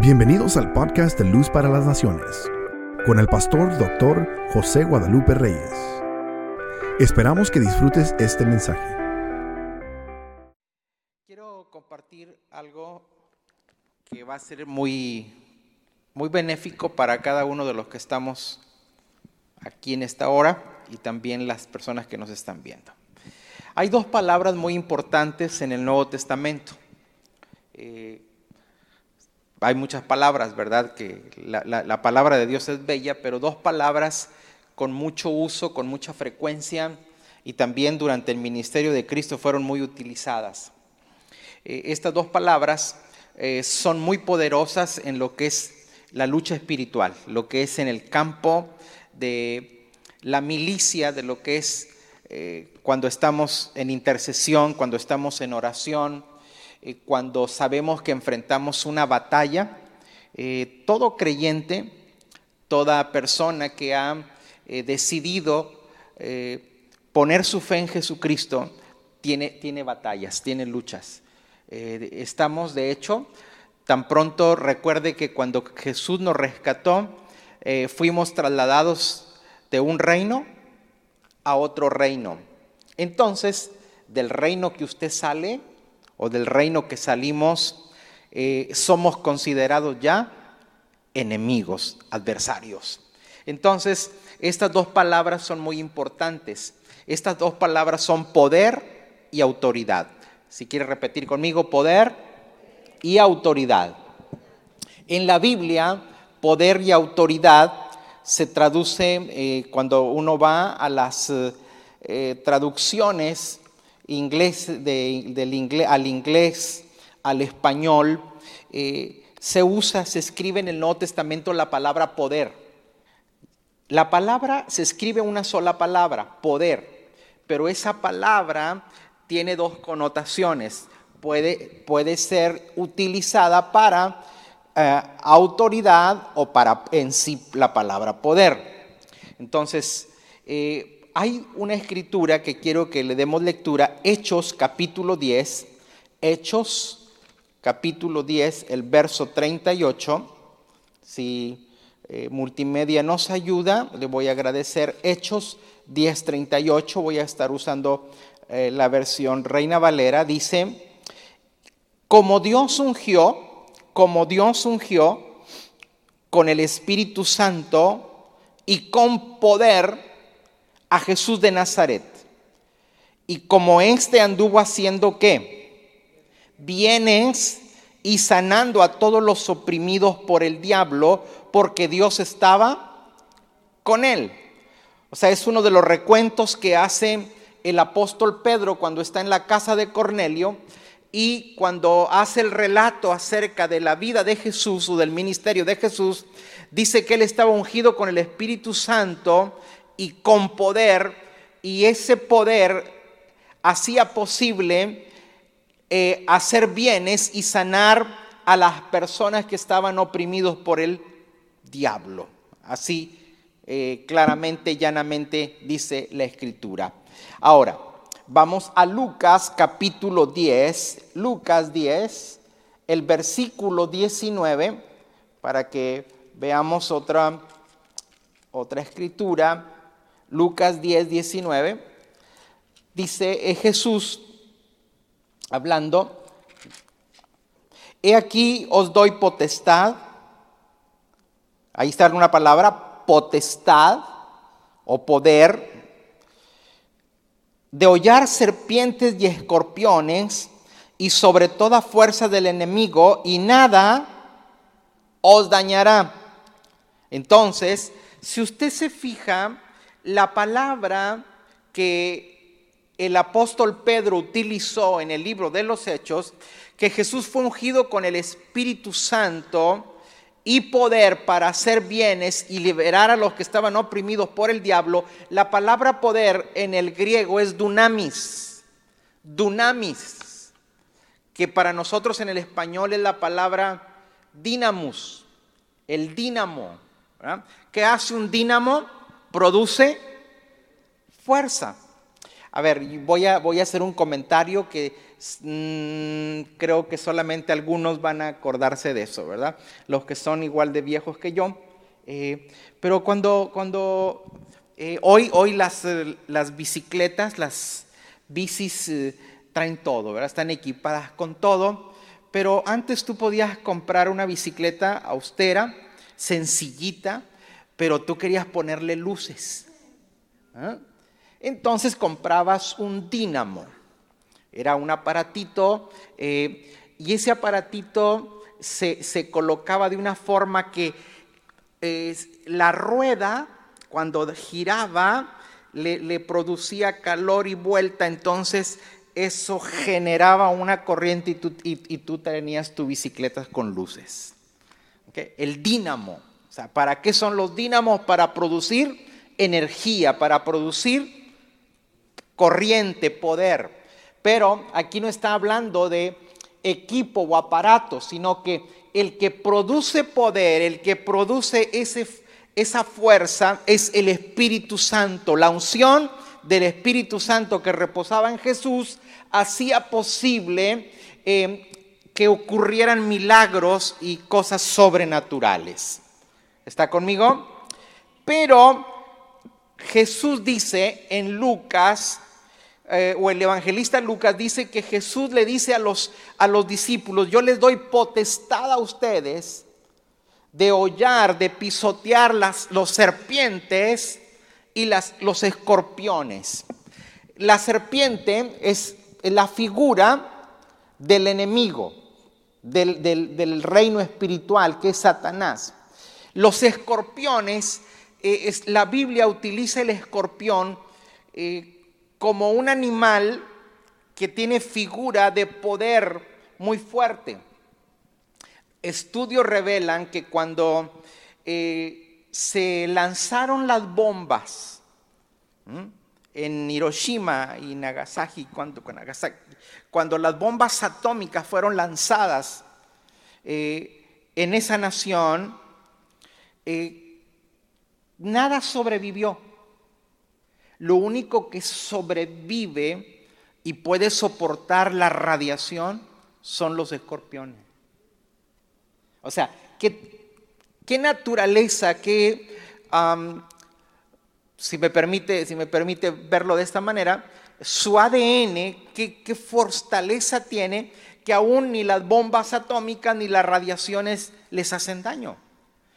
Bienvenidos al podcast de Luz para las Naciones, con el pastor doctor José Guadalupe Reyes. Esperamos que disfrutes este mensaje. Quiero compartir algo que va a ser muy, muy benéfico para cada uno de los que estamos aquí en esta hora y también las personas que nos están viendo. Hay dos palabras muy importantes en el Nuevo Testamento. Eh, hay muchas palabras, ¿verdad? Que la, palabra de Dios es bella, pero dos palabras con mucho uso, con mucha frecuencia y también durante el ministerio de Cristo fueron muy utilizadas. Eh, estas dos palabras eh, son muy poderosas en lo que es la lucha espiritual, lo que es en el campo de la milicia, de lo que es eh, cuando estamos en intercesión, cuando estamos en oración, eh, cuando sabemos que enfrentamos una batalla, eh, todo creyente, toda persona que ha eh, decidido poner su fe en Jesucristo, tiene, tiene batallas, tiene luchas. estamos, de hecho, tan pronto recuerde que cuando Jesús nos rescató, fuimos trasladados de un reino a otro reino. Entonces, del reino que usted sale, o del reino que salimos, eh, somos considerados ya enemigos, adversarios. Entonces, estas dos palabras son muy importantes. Estas dos palabras son poder y autoridad. Si quiere repetir conmigo, poder y autoridad. En la Biblia, poder y autoridad se traduce eh, cuando uno va a las eh, traducciones inglés, del inglés, al inglés, al español, eh, se usa, se escribe en el Nuevo Testamento la palabra poder. La palabra se escribe una sola palabra, poder, pero esa palabra tiene dos connotaciones. Puede, puede ser utilizada para eh, autoridad o para en sí la palabra poder. Entonces, eh, hay una escritura que quiero que le demos lectura, Hechos capítulo 10, Hechos capítulo 10, el verso 38. Si eh, multimedia nos ayuda, le voy a agradecer. Hechos 10, 38, voy a estar usando eh, la versión Reina Valera, dice, como Dios ungió, como Dios ungió con el Espíritu Santo y con poder, a Jesús de Nazaret. Y como éste anduvo haciendo qué? Bienes y sanando a todos los oprimidos por el diablo, porque Dios estaba con él. O sea, es uno de los recuentos que hace el apóstol Pedro cuando está en la casa de Cornelio y cuando hace el relato acerca de la vida de Jesús o del ministerio de Jesús, dice que él estaba ungido con el Espíritu Santo y con poder, y ese poder hacía posible eh, hacer bienes y sanar a las personas que estaban oprimidos por el diablo. Así eh, claramente, llanamente dice la escritura. Ahora, vamos a Lucas capítulo 10, Lucas 10, el versículo 19, para que veamos otra, otra escritura. Lucas 10, 19, dice Jesús hablando, he aquí os doy potestad, ahí está una palabra, potestad o poder, de hollar serpientes y escorpiones y sobre toda fuerza del enemigo y nada os dañará. Entonces, si usted se fija, la palabra que el apóstol Pedro utilizó en el libro de los Hechos, que Jesús fue ungido con el Espíritu Santo y poder para hacer bienes y liberar a los que estaban oprimidos por el diablo, la palabra poder en el griego es dunamis, dunamis, que para nosotros en el español es la palabra dinamus, el dínamo. ¿Qué hace un dínamo? Produce fuerza. A ver, voy a, voy a hacer un comentario que mm, creo que solamente algunos van a acordarse de eso, ¿verdad? Los que son igual de viejos que yo. Eh, pero cuando, cuando eh, hoy, hoy las, eh, las bicicletas, las bicis traen todo, ¿verdad? Están equipadas con todo. Pero antes tú podías comprar una bicicleta austera, sencillita, pero tú querías ponerle luces. ¿ah? Entonces comprabas un dínamo. Era un aparatito eh, y ese aparatito se, colocaba de una forma que la rueda, cuando giraba, le, producía calor y vuelta, entonces eso generaba una corriente y tú, y, tú tenías tu bicicleta con luces. El dínamo. O sea, ¿para qué son los dínamos? Para producir energía, para producir corriente, poder. Pero aquí no está hablando de equipo o aparato, sino que el que produce poder, el que produce esa fuerza es el Espíritu Santo. La unción del Espíritu Santo que reposaba en Jesús hacía posible eh, que ocurrieran milagros y cosas sobrenaturales. ¿Está conmigo? Pero Jesús dice en Lucas eh, o el evangelista Lucas dice que Jesús le dice a los, a los discípulos, yo les doy potestad a ustedes de hollar, de pisotear las, los serpientes y las, los escorpiones. La serpiente es la figura del enemigo, del, reino espiritual, que es Satanás. Los escorpiones, eh, la Biblia utiliza el escorpión eh, como un animal que tiene figura de poder muy fuerte. Estudios revelan que cuando eh, se lanzaron las bombas en Hiroshima y Nagasaki cuando, las bombas atómicas fueron lanzadas en esa nación, eh, nada sobrevivió. Lo único que sobrevive y puede soportar la radiación son los escorpiones. O sea, qué, naturaleza, qué, si, me permite, si me permite verlo de esta manera, su ADN, qué, qué fortaleza tiene que aún ni las bombas atómicas ni las radiaciones les hacen daño.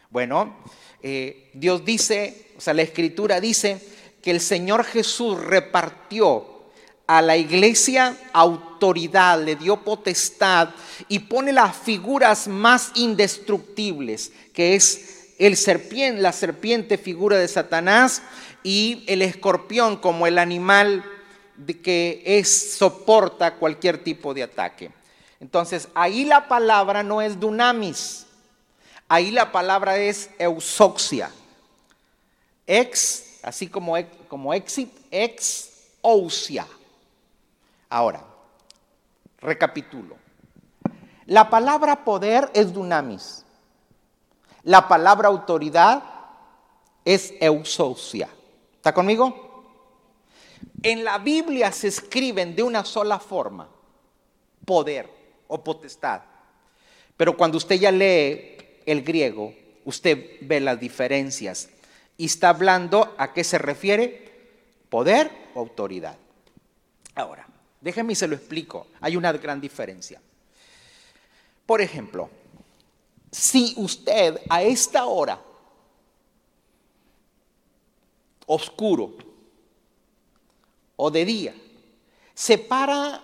Bueno, eh, Dios dice, o sea, la escritura dice que el Señor Jesús repartió a la iglesia autoridad, le dio potestad y pone las figuras más indestructibles, que es el serpiente, la serpiente figura de Satanás y el escorpión como el animal que es, soporta cualquier tipo de ataque. Entonces, ahí la palabra no es dunamis, ahí la palabra es eusoxia. Ex así como, como exit, ex ousia. Ahora, recapitulo. La palabra poder es dunamis. La palabra autoridad es eusousia. ¿Está conmigo? En la Biblia se escriben de una sola forma, poder o potestad. Pero cuando usted ya lee el griego, usted ve las diferencias y está hablando a qué se refiere poder o autoridad. Ahora, déjeme y se lo explico. Hay una gran diferencia. Por ejemplo, si usted a esta hora, oscuro o de día, se para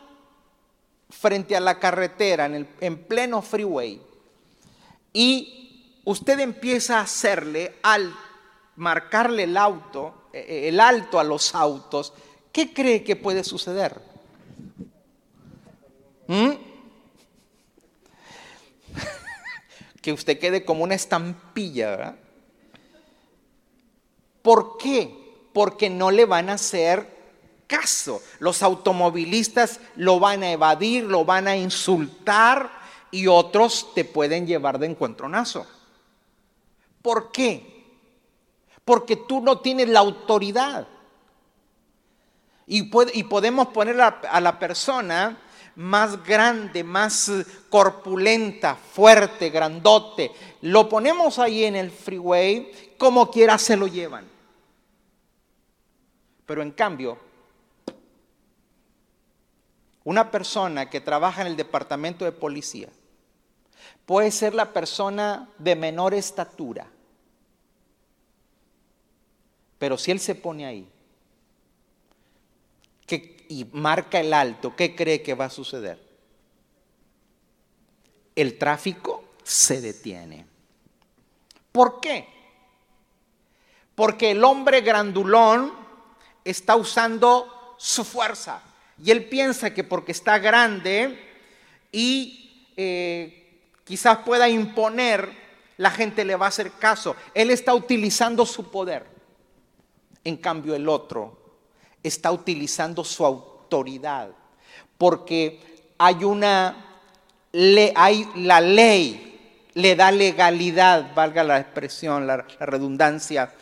frente a la carretera en, el, en pleno freeway y usted empieza a hacerle al marcarle el auto, eh, eh, el alto a los autos, ¿qué cree que puede suceder? ¿Mm? que usted quede como una estampilla, ¿verdad? ¿Por qué? Porque no le van a hacer caso. Los automovilistas lo van a evadir, lo van a insultar y otros te pueden llevar de encuentronazo. ¿Por qué? porque tú no tienes la autoridad. Y, podemos poner a, la persona más grande, más corpulenta, fuerte, grandote. Lo ponemos ahí en el freeway, como quiera se lo llevan. Pero en cambio, una persona que trabaja en el departamento de policía puede ser la persona de menor estatura. Pero si él se pone ahí y marca el alto, ¿qué cree que va a suceder? El tráfico se detiene. ¿Por qué? Porque el hombre grandulón está usando su fuerza. Y él piensa que porque está grande y eh, quizás pueda imponer, la gente le va a hacer caso. Él está utilizando su poder. En cambio, el otro está utilizando su autoridad. Porque hay una, hay la ley le da legalidad, valga la expresión, la, redundancia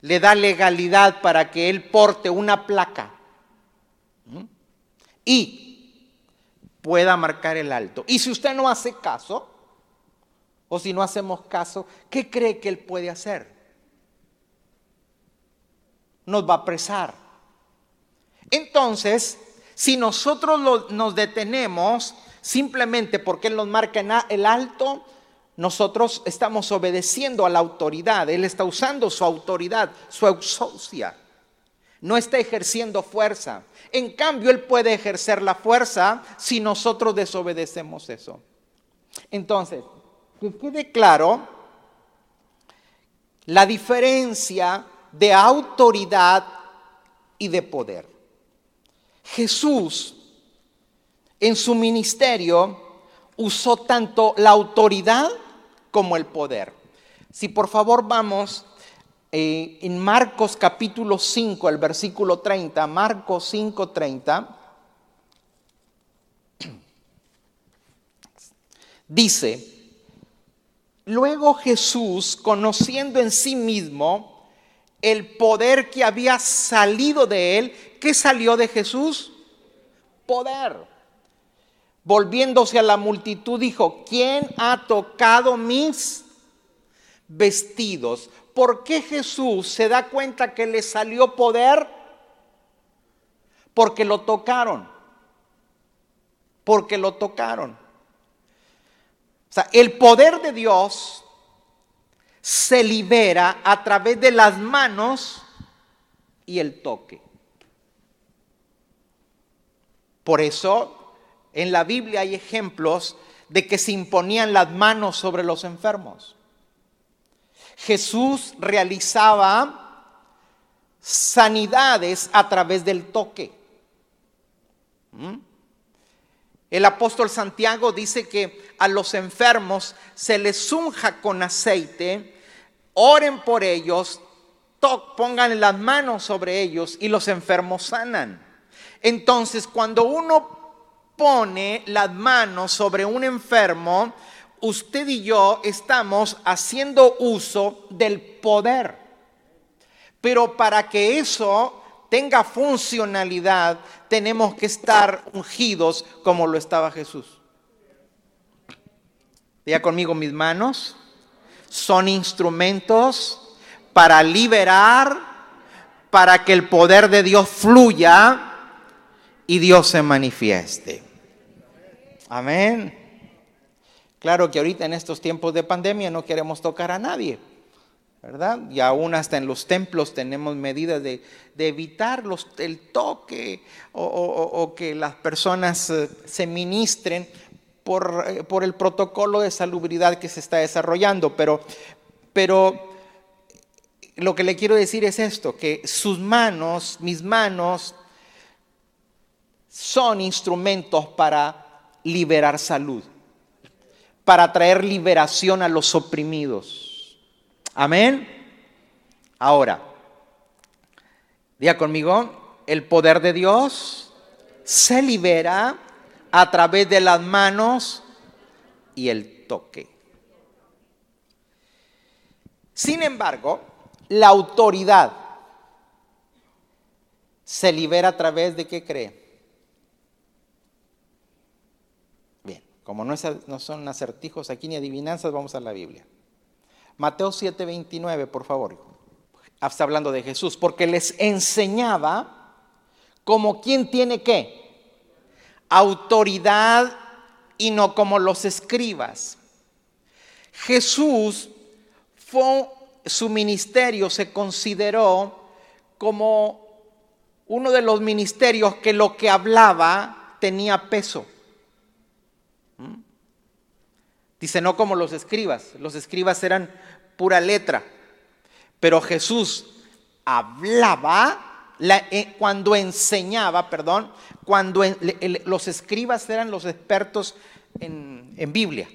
le da legalidad para que él porte una placa y pueda marcar el alto. Y si usted no hace caso, o si no hacemos caso, ¿qué cree que él puede hacer? Nos va a apresar. Entonces, si nosotros nos detenemos simplemente porque él nos marca el alto, nosotros estamos obedeciendo a la autoridad. Él está usando su autoridad, su ausocia. No está ejerciendo fuerza. En cambio, Él puede ejercer la fuerza si nosotros desobedecemos eso. Entonces, que quede claro la diferencia de autoridad y de poder. Jesús en su ministerio usó tanto la autoridad como el poder. Si por favor vamos eh, en Marcos capítulo 5, el versículo 30, Marcos 5, 30, dice, luego Jesús, conociendo en sí mismo el poder que había salido de él, ¿qué salió de Jesús? Poder volviéndose a la multitud, dijo, ¿quién ha tocado mis vestidos? ¿Por qué Jesús se da cuenta que le salió poder? Porque lo tocaron. Porque lo tocaron. O sea, el poder de Dios se libera a través de las manos y el toque. Por eso en la Biblia hay ejemplos de que se imponían las manos sobre los enfermos. Jesús realizaba sanidades a través del toque. ¿Mm? El apóstol Santiago dice que a los enfermos se les unja con aceite, oren por ellos, pongan las manos sobre ellos y los enfermos sanan. Entonces, cuando uno pone las manos sobre un enfermo, usted y yo estamos haciendo uso del poder. Pero para que eso tenga funcionalidad, tenemos que estar ungidos como lo estaba Jesús. Diga conmigo, mis manos son instrumentos para liberar, para que el poder de Dios fluya y Dios se manifieste. Amén. Claro que ahorita en estos tiempos de pandemia no queremos tocar a nadie, ¿verdad? Y aún hasta en los templos tenemos medidas de, evitar el toque o, que las personas eh, se ministren por, eh, por, el protocolo de salubridad que se está desarrollando. Pero lo que le quiero decir es esto, que sus manos, mis manos, son instrumentos para liberar salud, para traer liberación a los oprimidos. Amén. Ahora, diga conmigo, el poder de Dios se libera a través de las manos y el toque. Sin embargo, la autoridad se libera a través de qué cree? Como no, no son acertijos aquí ni adivinanzas, vamos a la Biblia. Mateo 7:29, por favor. Está hablando de Jesús, porque les enseñaba como quien tiene qué? Autoridad y no como los escribas. Jesús fue, su ministerio se consideró como uno de los ministerios que lo que hablaba tenía peso. ¿Mm? Dice, no como los escribas, los escribas eran pura letra, pero Jesús hablaba eh, cuando enseñaba, perdón, cuando los escribas eran los expertos en, en Biblia,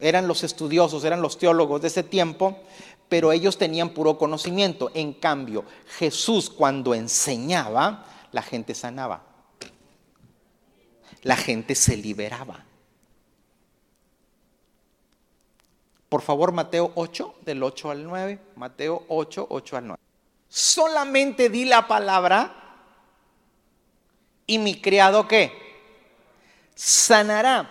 eran los estudiosos, eran los teólogos de ese tiempo, pero ellos tenían puro conocimiento. En cambio, Jesús cuando enseñaba, la gente sanaba. La gente se liberaba. Por favor, Mateo 8, del 8 al 9. Mateo 8, 8 al 9. Solamente di la palabra y mi criado qué? Sanará.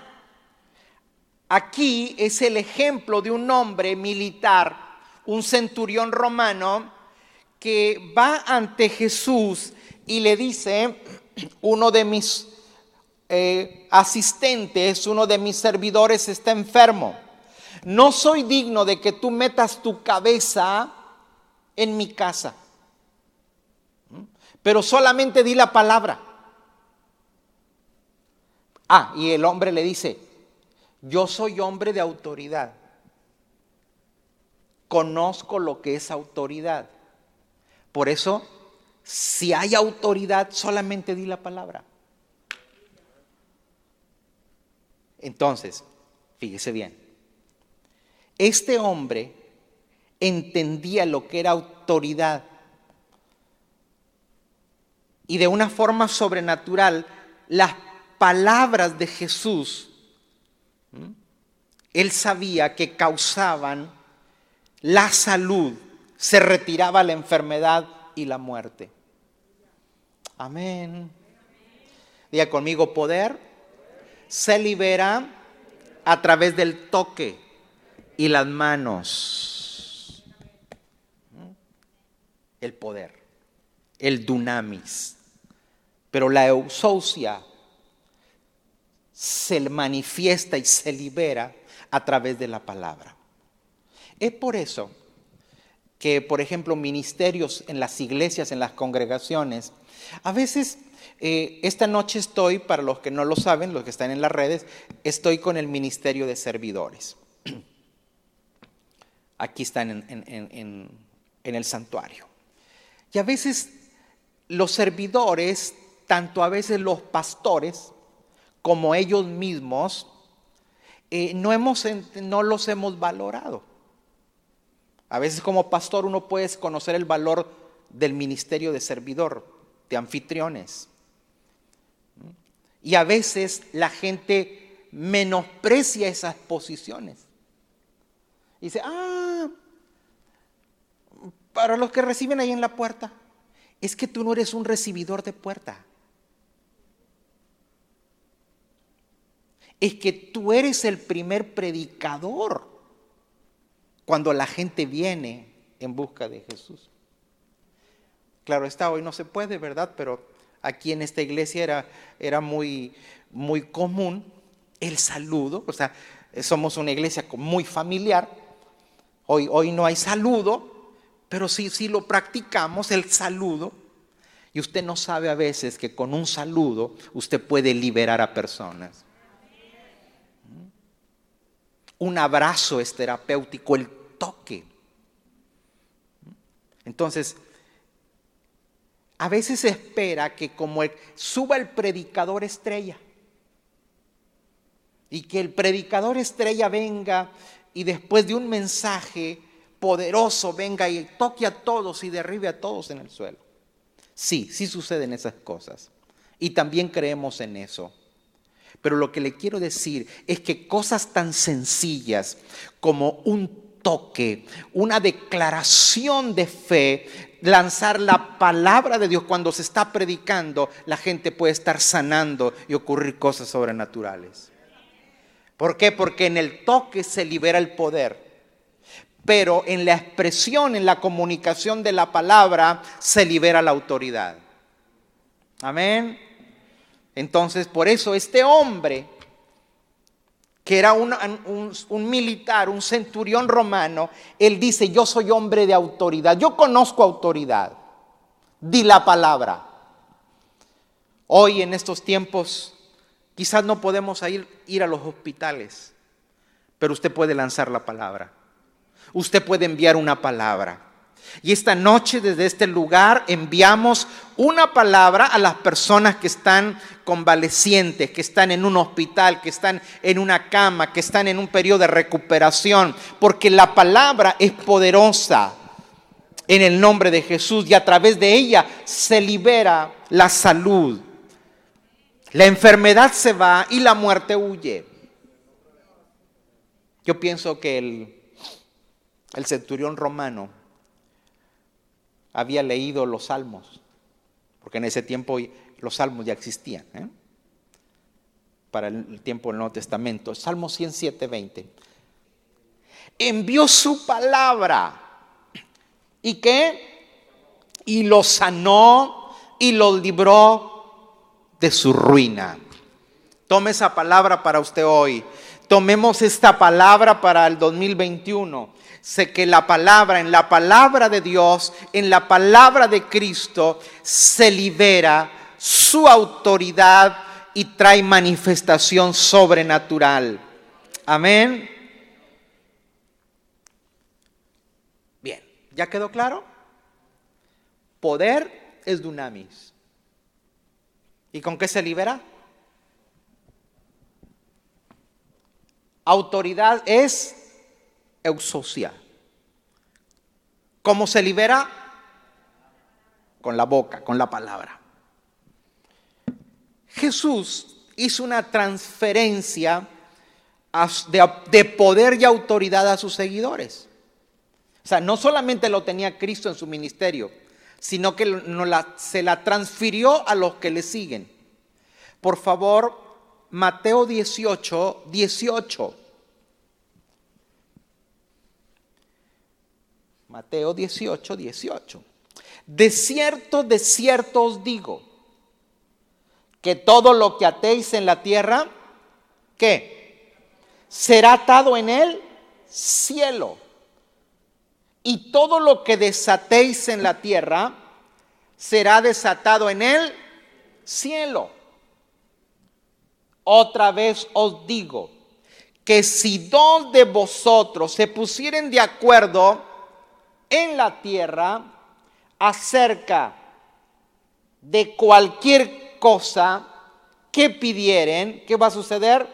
Aquí es el ejemplo de un hombre militar, un centurión romano, que va ante Jesús y le dice, uno de mis eh, asistentes, uno de mis servidores está enfermo no soy digno de que tú metas tu cabeza en mi casa, pero solamente di la palabra. Ah, y el hombre le dice, yo soy hombre de autoridad, conozco lo que es autoridad. Por eso, si hay autoridad, solamente di la palabra. Entonces, fíjese bien, este hombre entendía lo que era autoridad y de una forma sobrenatural las palabras de Jesús, él sabía que causaban la salud, se retiraba la enfermedad y la muerte. Amén. Diga conmigo, poder se libera a través del toque y las manos. El poder, el dunamis. Pero la eusousia se manifiesta y se libera a través de la palabra. Es por eso que, por ejemplo, ministerios en las iglesias, en las congregaciones, a veces eh, esta noche estoy, para los que no lo saben, los que están en las redes, estoy con el ministerio de servidores aquí están en, el santuario. Y a veces los servidores, tanto a veces los pastores como ellos mismos, eh, no, hemos, no los hemos valorado. A veces como pastor uno puede conocer el valor del ministerio de servidor, de anfitriones. Y a veces la gente menosprecia esas posiciones. Dice, ah, para los que reciben ahí en la puerta, es que tú no eres un recibidor de puerta. Es que tú eres el primer predicador cuando la gente viene en busca de Jesús. Claro está, hoy no se puede, ¿verdad? Pero aquí en esta iglesia era, era muy, muy común el saludo, o sea, somos una iglesia muy familiar Hoy, hoy no hay saludo, pero sí, sí lo practicamos, el saludo. Y usted no sabe a veces que con un saludo usted puede liberar a personas. Un abrazo es terapéutico, el toque. Entonces, a veces se espera que como suba el predicador estrella y que el predicador estrella venga y después de un mensaje poderoso venga y toque a todos y derribe a todos en el suelo. Sí, sí suceden esas cosas. Y también creemos en eso. Pero lo que le quiero decir es que cosas tan sencillas como un toque, una declaración de fe, lanzar la palabra de Dios cuando se está predicando, la gente puede estar sanando y ocurrir cosas sobrenaturales. ¿Por qué? Porque en el toque se libera el poder. Pero en la expresión, en la comunicación de la palabra, se libera la autoridad. Amén. Entonces, por eso este hombre, que era un, un, militar, un centurión romano, él dice, yo soy hombre de autoridad, yo conozco autoridad, di la palabra. Hoy en estos tiempos quizás no podemos ir, a los hospitales, pero usted puede lanzar la palabra, usted puede enviar una palabra. Y esta noche desde este lugar enviamos una palabra a las personas que están convalecientes, que están en un hospital, que están en una cama, que están en un periodo de recuperación, porque la palabra es poderosa en el nombre de Jesús y a través de ella se libera la salud. La enfermedad se va y la muerte huye. Yo pienso que el, centurión romano había leído los salmos, porque en ese tiempo los salmos ya existían, ¿eh? para el tiempo del Nuevo Testamento. Salmo 107, 20. Envió su palabra. ¿Y qué? Y lo sanó y lo libró de su ruina. Tome esa palabra para usted hoy. Tomemos esta palabra para el 2021 sé que la palabra, en la palabra de Dios, en la palabra de Cristo, se libera su autoridad y trae manifestación sobrenatural. Amén. Bien, ¿ya quedó claro? Poder es dunamis. ¿Y con qué se libera? Autoridad es eusocia. ¿Cómo se libera? Con la boca, con la palabra. Jesús hizo una transferencia de, poder y autoridad a sus seguidores. O sea, no solamente lo tenía Cristo en su ministerio, sino que se la transfirió a los que le siguen. Por favor, Mateo 18, 18. Mateo 18, 18. De cierto, de cierto os digo, que todo lo que atéis en la tierra, ¿qué? Será atado en el cielo. Y todo lo que desatéis en la tierra, será desatado en el cielo. Otra vez os digo, que si dos de vosotros se pusieren de acuerdo en la tierra acerca de cualquier cosa que pidieren, ¿qué va a suceder?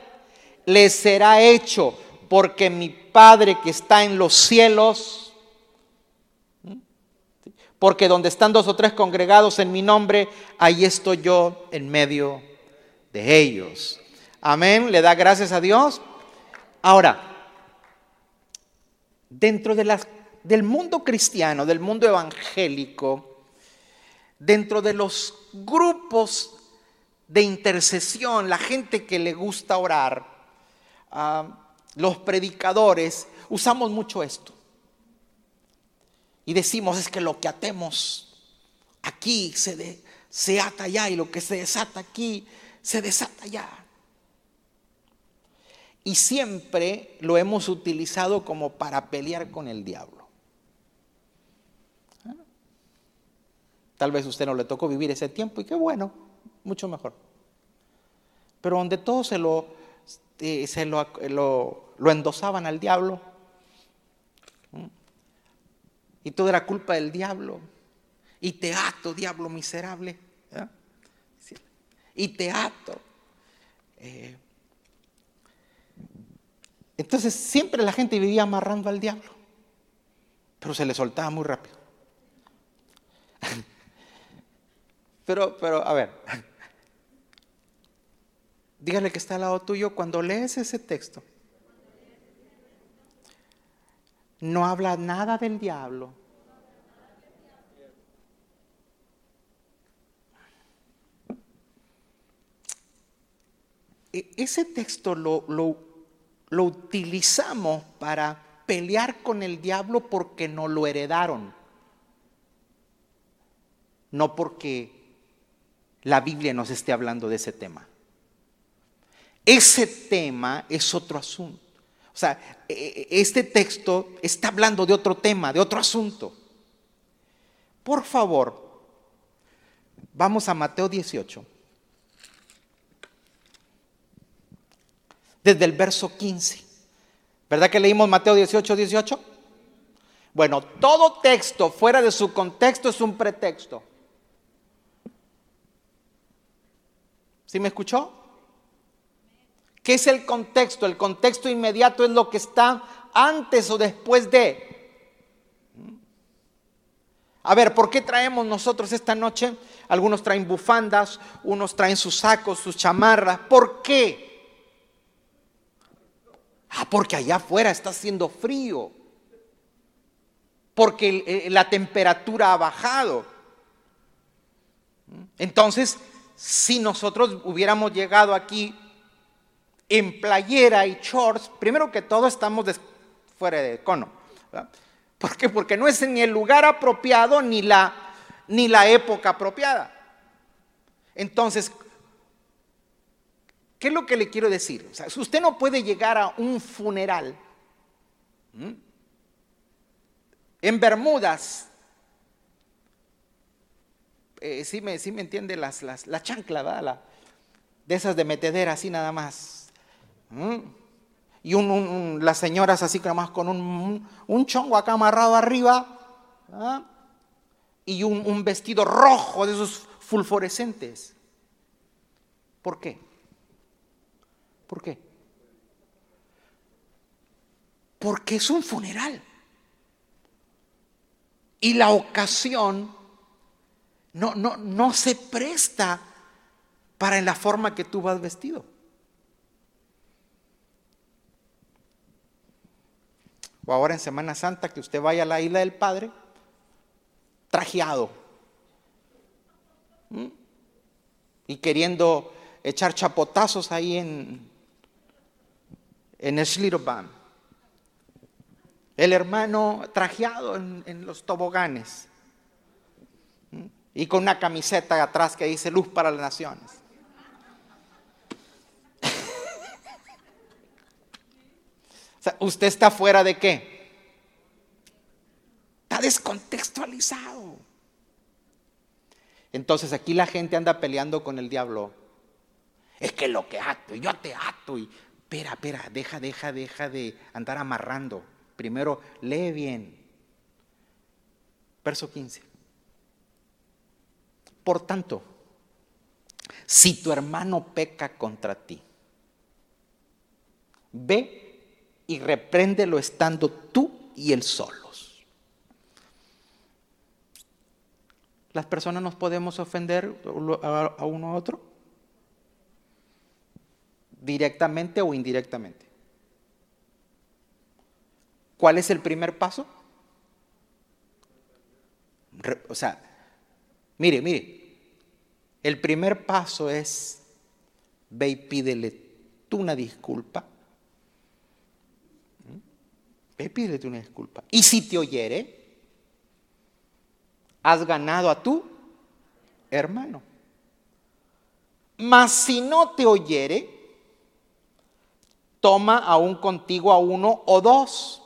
Les será hecho, porque mi Padre que está en los cielos, porque donde están dos o tres congregados en mi nombre, ahí estoy yo en medio de ellos. Amén, le da gracias a Dios. Ahora, dentro del mundo cristiano, del mundo evangélico, dentro de los grupos de intercesión, la gente que le gusta orar, ah, los predicadores, usamos mucho esto. Y decimos, es que lo que atemos aquí se, se ata allá y lo que se desata aquí se desata allá. Y siempre lo hemos utilizado como para pelear con el diablo. Tal vez usted no le tocó vivir ese tiempo y qué bueno, mucho mejor. Pero donde todos se lo, eh, se lo, lo, endosaban al diablo. Y todo era culpa del diablo. Y te ato, diablo miserable. Y te ato. Eh, entonces siempre la gente vivía amarrando al diablo. Pero se le soltaba muy rápido. Pero, pero, a ver, dígale que está al lado tuyo cuando lees ese texto. No habla nada del diablo. E, ese texto lo, lo, lo utilizamos para pelear con el diablo porque no lo heredaron, no porque la Biblia nos esté hablando de ese tema. Ese tema es otro asunto. O sea, e, e, este texto está hablando de otro tema, de otro asunto. Por favor, vamos a Mateo 18. Desde el verso 15. ¿Verdad que leímos Mateo 18, 18? Bueno, todo texto fuera de su contexto es un pretexto. ¿Sí me escuchó? ¿Qué es el contexto? El contexto inmediato es lo que está antes o después de. A ver, ¿por qué traemos nosotros esta noche? Algunos traen bufandas, unos traen sus sacos, sus chamarras. ¿Por qué? Ah, porque allá afuera está haciendo frío. Porque la temperatura ha bajado. Entonces, si nosotros hubiéramos llegado aquí en playera y shorts, primero que todo estamos fuera de cono. ¿Por qué? Porque no es ni el lugar apropiado ni la, ni la época apropiada. Entonces, ¿qué es lo que le quiero decir? O sea, usted no puede llegar a un funeral en Bermudas eh, sí, me, sí me entiende las, las, la chancla, ¿verdad? de esas de metedera, así nada más. ¿Mm? Y las señoras así más con un, un, chongo acá amarrado arriba. ¿ah? Y un, vestido rojo de esos fulforescentes. ¿Por qué? ¿Por qué? Porque es un funeral. Y la ocasión no, no, no se presta para en la forma que tú vas vestido. O ahora en Semana Santa que usted vaya a la isla del Padre, trajeado. Y queriendo echar chapotazos ahí en, en Schlitterbahn. El hermano trajeado en, en los toboganes y con una camiseta atrás que dice luz para las naciones. ¿Usted está fuera de qué? Está descontextualizado. Entonces aquí la gente anda peleando con el diablo. Es que lo que ato, yo te ato y espera, espera, deja, deja, deja de andar amarrando. Primero lee bien. Verso 15. Por tanto, si tu hermano peca contra ti, ve y repréndelo estando tú y él solos. ¿Las personas nos podemos ofender a uno a otro? Directamente o indirectamente. ¿Cuál es el primer paso? O sea, Mire, mire, el primer paso es ve y pídele tú una disculpa. Ve pídele una disculpa. Y si te oyere, has ganado a tu hermano. Mas si no te oyere, toma aún contigo a uno o dos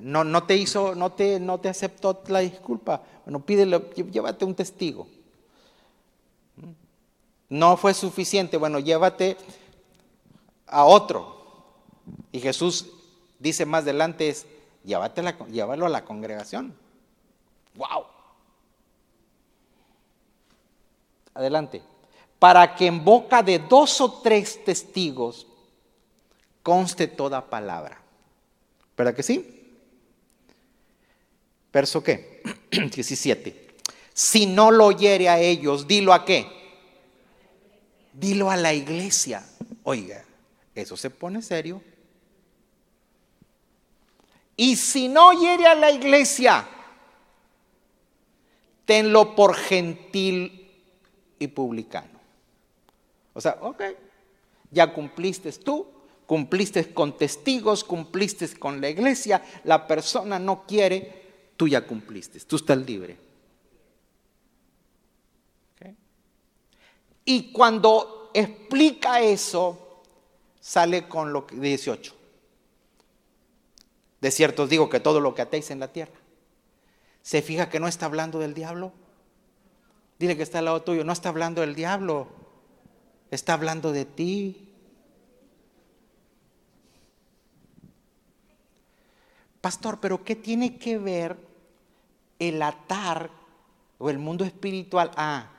no, no te hizo, no te, no te aceptó la disculpa. Bueno, pídelo, llévate un testigo. No fue suficiente, bueno, llévate a otro. Y Jesús dice más adelante es, llévalo a la congregación. ¡Wow! Adelante. Para que en boca de dos o tres testigos conste toda palabra. ¿Verdad que sí? Verso qué? 17. Si no lo oyere a ellos, dilo a qué? Dilo a la iglesia. Oiga, eso se pone serio. Y si no oyere a la iglesia, tenlo por gentil y publicano. O sea, ok, Ya cumpliste tú, cumpliste con testigos, cumpliste con la iglesia, la persona no quiere, tú ya cumpliste, tú estás libre. Y cuando explica eso, sale con lo que 18. De cierto os digo que todo lo que atéis en la tierra. ¿Se fija que no está hablando del diablo? Dile que está al lado tuyo, no está hablando del diablo, está hablando de ti. Pastor, pero ¿qué tiene que ver el atar o el mundo espiritual? Ah,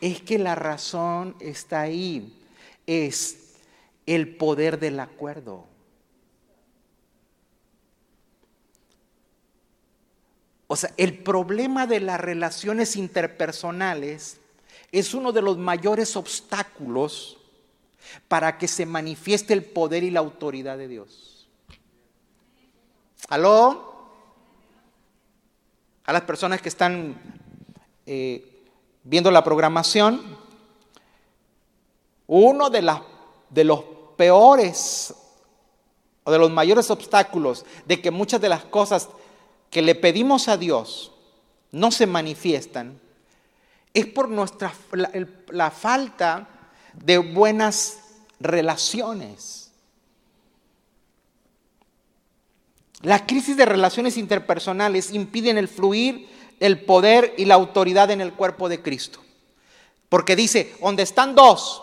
es que la razón está ahí, es el poder del acuerdo. O sea, el problema de las relaciones interpersonales es uno de los mayores obstáculos para que se manifieste el poder y la autoridad de Dios. ¿Aló? A las personas que están eh, viendo la programación, uno de, de los peores o de los mayores obstáculos de que muchas de las cosas que le pedimos a Dios no se manifiestan, es por nuestra, la, falta de buenas relaciones. La crisis de relaciones interpersonales impiden el fluir, el poder y la autoridad en el cuerpo de Cristo. Porque dice, donde están dos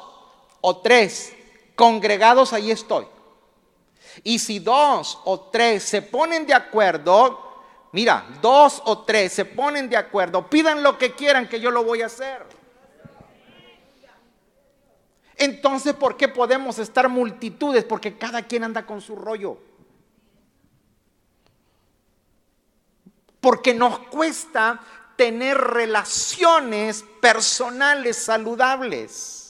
o tres congregados, ahí estoy. Y si dos o tres se ponen de acuerdo, Mira, dos o tres se ponen de acuerdo, pidan lo que quieran que yo lo voy a hacer. Entonces, ¿por qué podemos estar multitudes? Porque cada quien anda con su rollo. Porque nos cuesta tener relaciones personales saludables.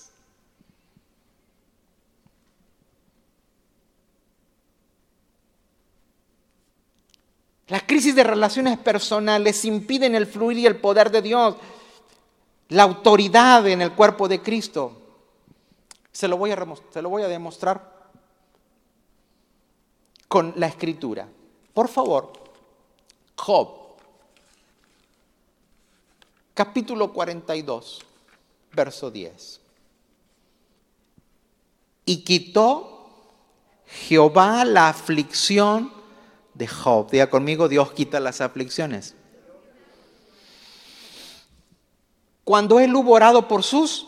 La crisis de relaciones personales impiden el fluir y el poder de Dios, la autoridad en el cuerpo de Cristo. Se lo voy a, se lo voy a demostrar con la escritura. Por favor, Job, capítulo 42, verso 10. Y quitó Jehová la aflicción de Job. Diga conmigo, Dios quita las aflicciones. Cuando él hubo orado por sus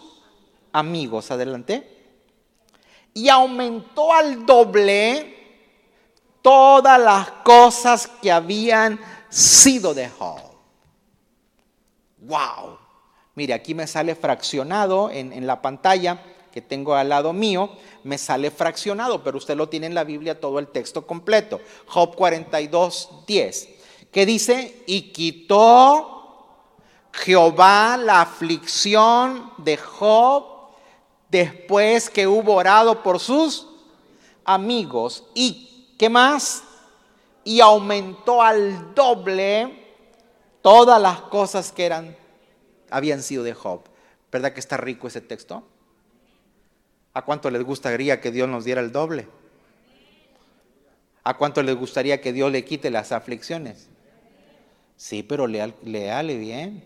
amigos, adelante, y aumentó al doble todas las cosas que habían sido de Job. ¡Wow! Mire, aquí me sale fraccionado en, en la pantalla que tengo al lado mío, me sale fraccionado, pero usted lo tiene en la Biblia todo el texto completo. Job 42, 10, que dice, y quitó Jehová la aflicción de Job después que hubo orado por sus amigos. ¿Y qué más? Y aumentó al doble todas las cosas que eran habían sido de Job. ¿Verdad que está rico ese texto? ¿A cuánto les gustaría que Dios nos diera el doble? ¿A cuánto les gustaría que Dios le quite las aflicciones? Sí, pero léale bien.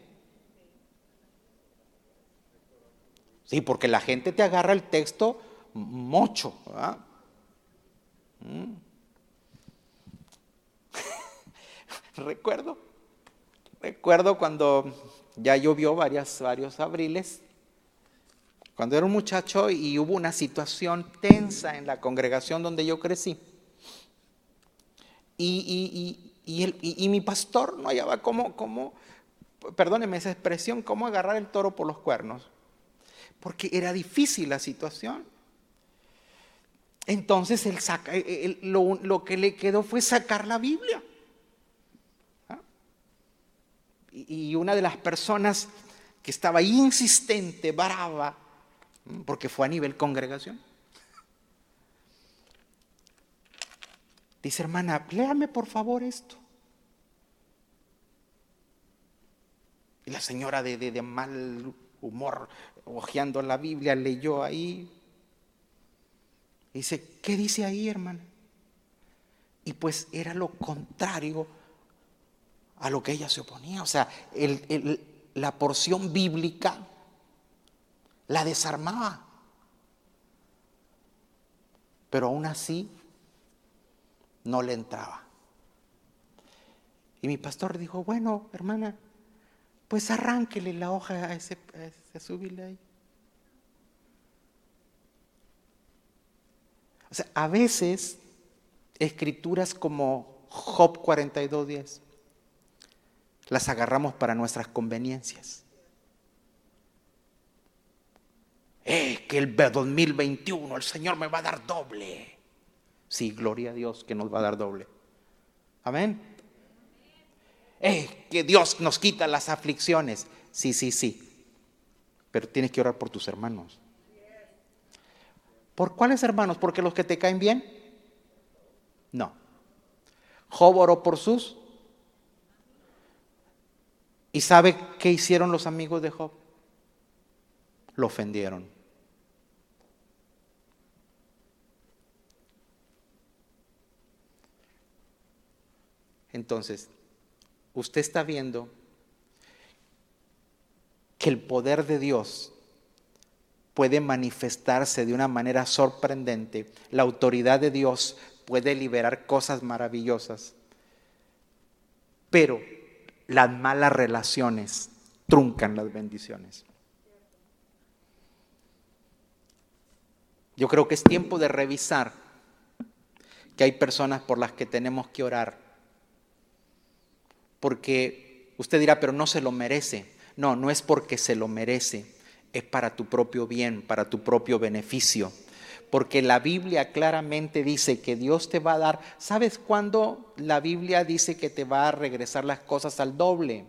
Sí, porque la gente te agarra el texto mucho. Mm. recuerdo, recuerdo cuando ya llovió varias, varios abriles cuando era un muchacho y hubo una situación tensa en la congregación donde yo crecí. Y, mi pastor no hallaba cómo, cómo, perdóneme esa expresión, cómo agarrar el toro por los cuernos. Porque era difícil la situación. Entonces él saca, lo, lo, que le quedó fue sacar la Biblia. ¿Ah? Y una de las personas que estaba insistente, brava, porque fue a nivel congregación. Dice, hermana, léame por favor esto. Y la señora de, mal humor, hojeando la Biblia, leyó ahí. dice, ¿qué dice ahí, hermano? Y pues era lo contrario a lo que ella se oponía. O sea, la porción bíblica la desarmaba. Pero aún así no le entraba. Y mi pastor dijo, bueno, hermana, pues arránquele la hoja a ese, a ahí. O sea, a veces escrituras como Job 42.10 las agarramos para nuestras conveniencias. Eh, que el 2021 el Señor me va a dar doble. Sí, gloria a Dios que nos va a dar doble. Amén. Eh, que Dios nos quita las aflicciones. Sí, sí, sí. Pero tienes que orar por tus hermanos. ¿Por cuáles hermanos? ¿Porque los que te caen bien? No. Job oró por sus. ¿Y sabe qué hicieron los amigos de Job? Lo ofendieron. Entonces, usted está viendo que el poder de Dios puede manifestarse de una manera sorprendente. La autoridad de Dios puede liberar cosas maravillosas. Pero las malas relaciones truncan las bendiciones. Yo creo que es tiempo de revisar que hay personas por las que tenemos que orar. Porque usted dirá, pero no se lo merece. No, no es porque se lo merece, es para tu propio bien, para tu propio beneficio. Porque la Biblia claramente dice que Dios te va a dar, ¿sabes cuándo la Biblia dice que te va a regresar las cosas al doble?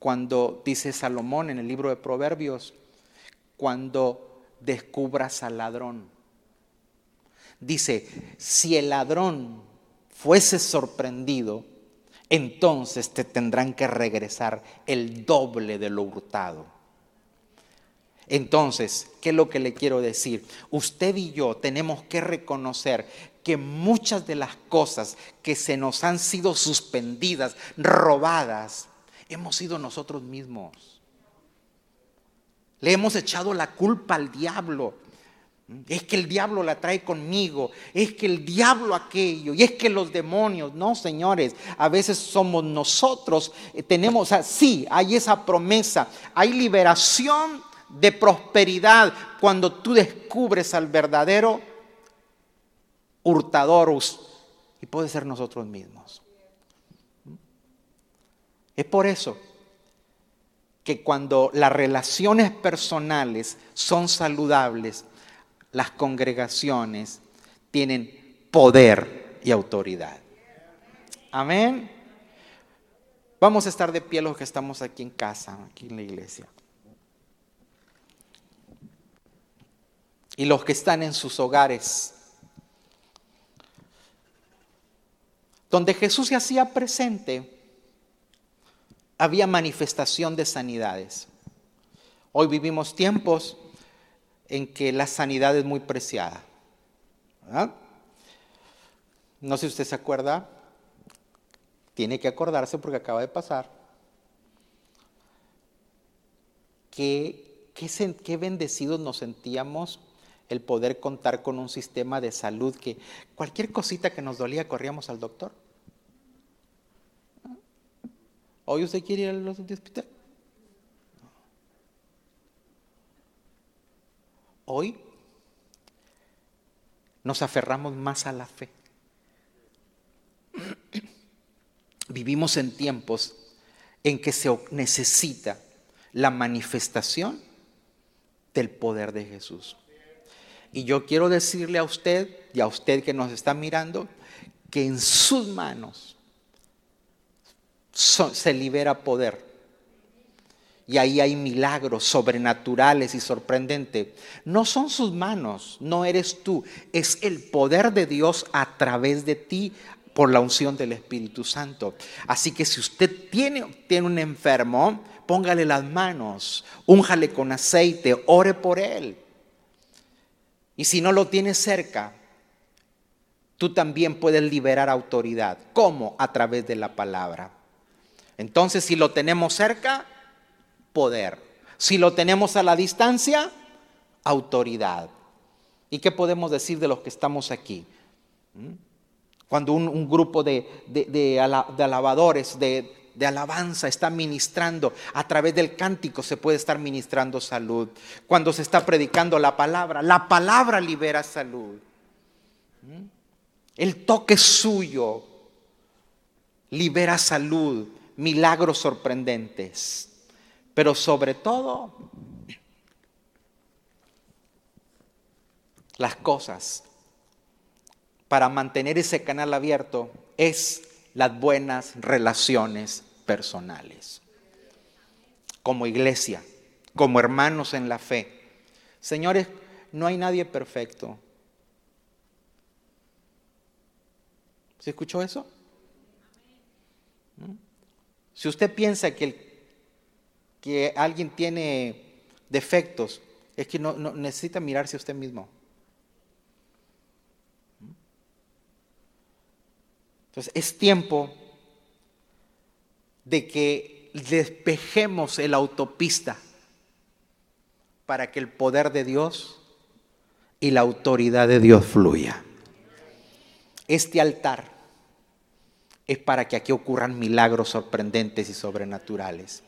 Cuando dice Salomón en el libro de Proverbios, cuando descubras al ladrón. Dice, si el ladrón fuese sorprendido, entonces te tendrán que regresar el doble de lo hurtado. Entonces, ¿qué es lo que le quiero decir? Usted y yo tenemos que reconocer que muchas de las cosas que se nos han sido suspendidas, robadas, hemos sido nosotros mismos. Le hemos echado la culpa al diablo. Es que el diablo la trae conmigo, es que el diablo aquello, y es que los demonios, no señores, a veces somos nosotros, eh, tenemos, o sea, sí, hay esa promesa, hay liberación de prosperidad cuando tú descubres al verdadero hurtador y puede ser nosotros mismos. Es por eso que cuando las relaciones personales son saludables, las congregaciones tienen poder y autoridad. Amén. Vamos a estar de pie los que estamos aquí en casa, aquí en la iglesia. Y los que están en sus hogares. Donde Jesús se hacía presente, había manifestación de sanidades. Hoy vivimos tiempos en que la sanidad es muy preciada. No sé si usted se acuerda, tiene que acordarse porque acaba de pasar. Qué, qué bendecidos nos sentíamos el poder contar con un sistema de salud que cualquier cosita que nos dolía corríamos al doctor. ¿Hoy usted quiere ir al hospital? Hoy nos aferramos más a la fe. Vivimos en tiempos en que se necesita la manifestación del poder de Jesús. Y yo quiero decirle a usted y a usted que nos está mirando que en sus manos se libera poder y ahí hay milagros sobrenaturales y sorprendentes. No son sus manos, no eres tú, es el poder de Dios a través de ti por la unción del Espíritu Santo. Así que si usted tiene, tiene un enfermo, póngale las manos, únjale con aceite, ore por él. Y si no lo tienes cerca, tú también puedes liberar autoridad. ¿Cómo? A través de la palabra. Entonces, si lo tenemos cerca, poder. Si lo tenemos a la distancia, autoridad. ¿Y qué podemos decir de los que estamos aquí? ¿Mm? Cuando un, grupo de, alabadores, de, de alabanza está ministrando, a través del cántico se puede estar ministrando salud. Cuando se está predicando la palabra, la palabra libera salud. ¿Mm? El toque suyo libera salud, milagros sorprendentes. Pero sobre todo, las cosas para mantener ese canal abierto es las buenas relaciones personales. Como iglesia, como hermanos en la fe. Señores, no hay nadie perfecto. ¿Se escuchó eso? ¿Mm? Si usted piensa que, que alguien tiene defectos, es que no, necesita mirarse a usted mismo. Entonces es tiempo de que despejemos el autopista para que el poder de Dios y la autoridad de Dios fluya. Este altar es para que aquí ocurran milagros sorprendentes y sobrenaturales.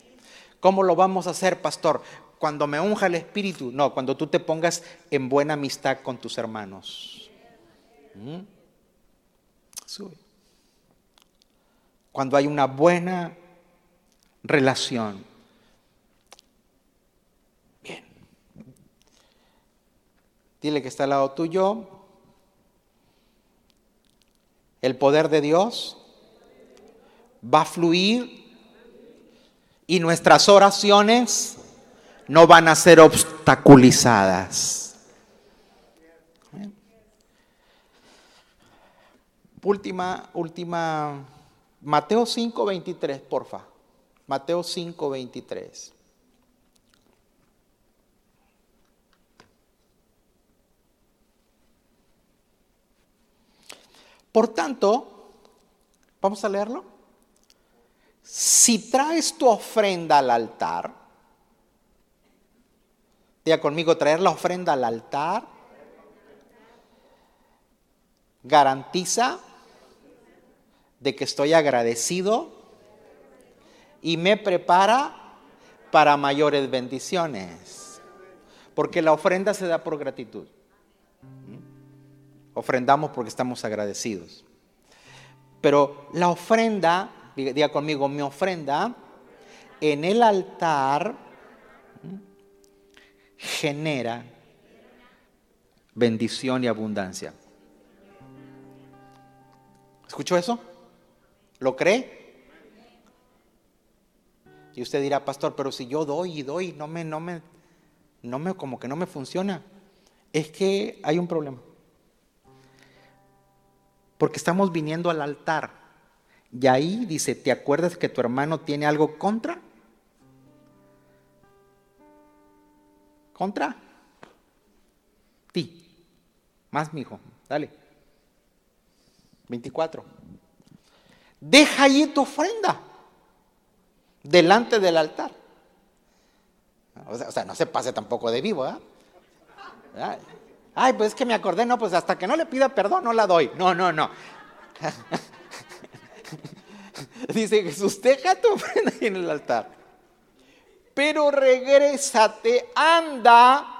¿Cómo lo vamos a hacer, pastor? Cuando me unja el Espíritu. No, cuando tú te pongas en buena amistad con tus hermanos. ¿Mm? Sube cuando hay una buena relación. Bien. Dile que está al lado tuyo. El poder de Dios va a fluir y nuestras oraciones no van a ser obstaculizadas. Última, última Mateo 5:23, porfa. Mateo 5:23. Por tanto, vamos a leerlo. Si traes tu ofrenda al altar, diga conmigo, traer la ofrenda al altar garantiza de que estoy agradecido y me prepara para mayores bendiciones. Porque la ofrenda se da por gratitud. Ofrendamos porque estamos agradecidos. Pero la ofrenda, diga conmigo, mi ofrenda en el altar genera bendición y abundancia. ¿Escuchó eso? ¿Lo cree? Y usted dirá, pastor, pero si yo doy y doy, no me, no me, no me, como que no me funciona. Es que hay un problema. Porque estamos viniendo al altar. Y ahí dice, ¿te acuerdas que tu hermano tiene algo contra? ¿Contra? Ti. Más, mi hijo. Dale. 24. Deja ahí tu ofrenda delante del altar. O sea, no se pase tampoco de vivo, ¿eh? Ay, pues es que me acordé, no, pues hasta que no le pida perdón no la doy. No, no, no. Dice Jesús, deja tu ofrenda ahí en el altar. Pero regrésate, anda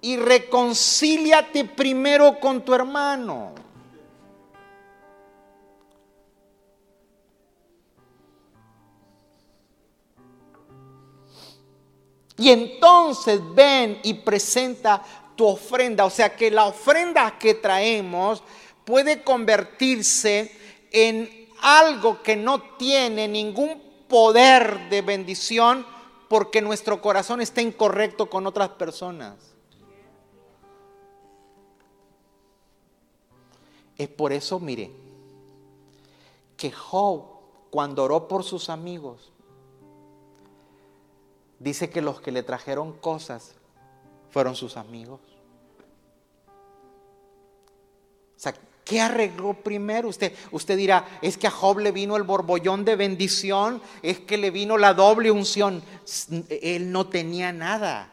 y reconcíliate primero con tu hermano. Y entonces ven y presenta tu ofrenda. O sea que la ofrenda que traemos puede convertirse en algo que no tiene ningún poder de bendición porque nuestro corazón está incorrecto con otras personas. Es por eso, mire, que Job, cuando oró por sus amigos, dice que los que le trajeron cosas fueron sus amigos. sea, ¿qué arregló primero? Usted, usted dirá, es que a Job le vino el borbollón de bendición, es que le vino la doble unción. Él no tenía nada.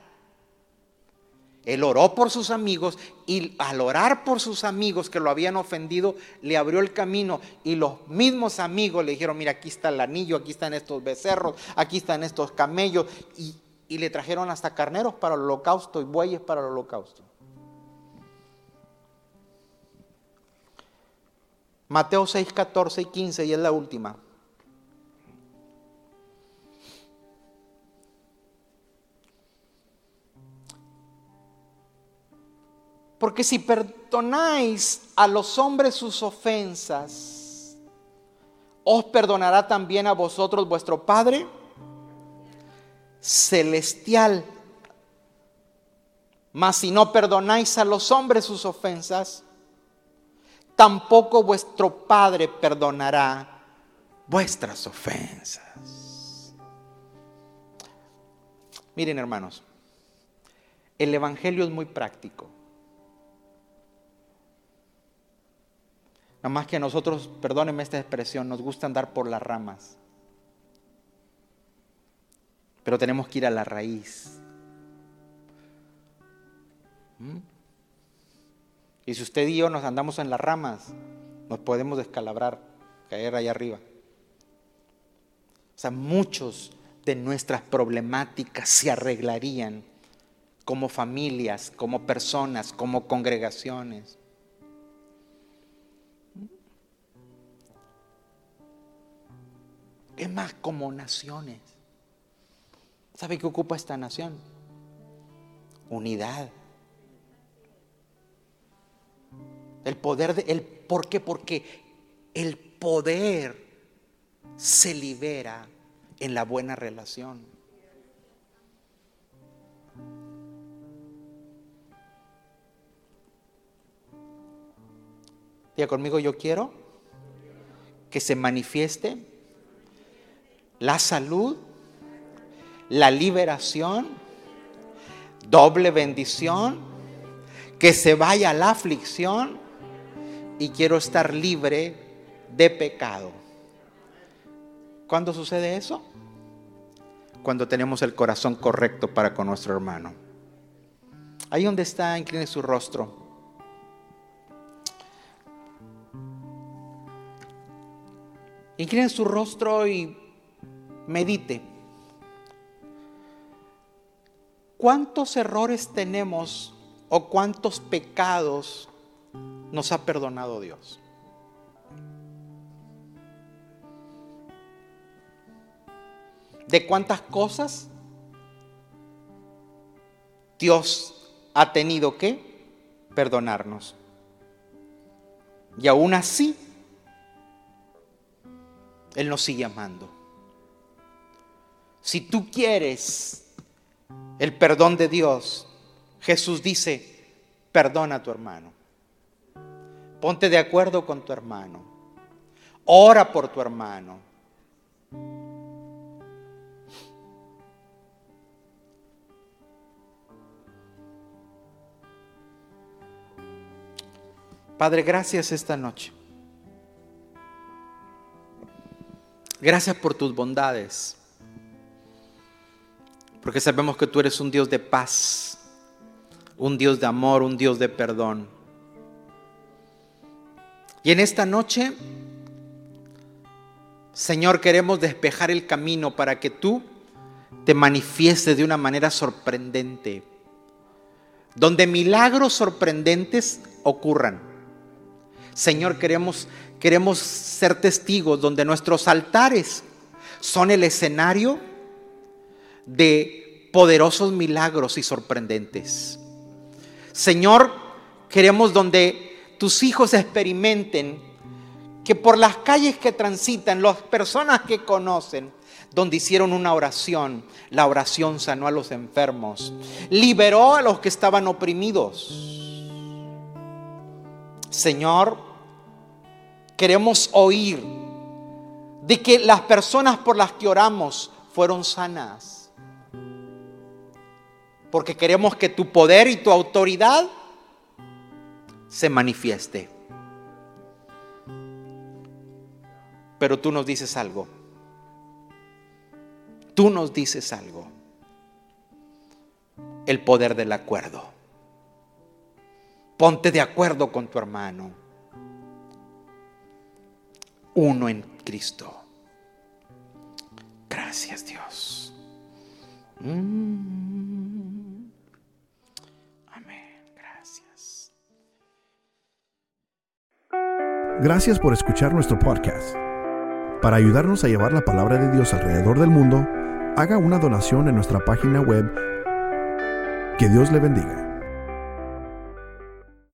Él oró por sus amigos y al orar por sus amigos que lo habían ofendido, le abrió el camino y los mismos amigos le dijeron, mira, aquí está el anillo, aquí están estos becerros, aquí están estos camellos y, y le trajeron hasta carneros para el holocausto y bueyes para el holocausto. Mateo 6, 14 y 15 y es la última. Porque si perdonáis a los hombres sus ofensas, os perdonará también a vosotros vuestro Padre celestial. Mas si no perdonáis a los hombres sus ofensas, tampoco vuestro Padre perdonará vuestras ofensas. Miren hermanos, el Evangelio es muy práctico. Nada más que a nosotros, perdónenme esta expresión, nos gusta andar por las ramas. Pero tenemos que ir a la raíz. ¿Mm? Y si usted y yo nos andamos en las ramas, nos podemos descalabrar, caer allá arriba. O sea, muchos de nuestras problemáticas se arreglarían como familias, como personas, como congregaciones. Es más, como naciones. ¿Sabe qué ocupa esta nación? Unidad. El poder de el ¿por qué? Porque el poder se libera en la buena relación. Diga conmigo, yo quiero que se manifieste la salud, la liberación, doble bendición, que se vaya la aflicción y quiero estar libre de pecado. ¿Cuándo sucede eso? Cuando tenemos el corazón correcto para con nuestro hermano. Ahí donde está, incline su rostro. Incline su rostro y medite. ¿Cuántos errores tenemos o cuántos pecados nos ha perdonado Dios? ¿De cuántas cosas Dios ha tenido que perdonarnos? Y aún así, Él nos sigue amando. Si tú quieres el perdón de Dios, Jesús dice, perdona a tu hermano. Ponte de acuerdo con tu hermano. Ora por tu hermano. Padre, gracias esta noche. Gracias por tus bondades. Porque sabemos que tú eres un Dios de paz, un Dios de amor, un Dios de perdón. Y en esta noche, Señor, queremos despejar el camino para que tú te manifiestes de una manera sorprendente, donde milagros sorprendentes ocurran. Señor, queremos, queremos ser testigos donde nuestros altares son el escenario de poderosos milagros y sorprendentes. Señor, queremos donde tus hijos experimenten que por las calles que transitan, las personas que conocen, donde hicieron una oración, la oración sanó a los enfermos, liberó a los que estaban oprimidos. Señor, queremos oír de que las personas por las que oramos fueron sanas porque queremos que tu poder y tu autoridad se manifieste. Pero tú nos dices algo. Tú nos dices algo. El poder del acuerdo. Ponte de acuerdo con tu hermano. Uno en Cristo. Gracias Dios. Mm. Gracias por escuchar nuestro podcast. Para ayudarnos a llevar la palabra de Dios alrededor del mundo, haga una donación en nuestra página web. Que Dios le bendiga.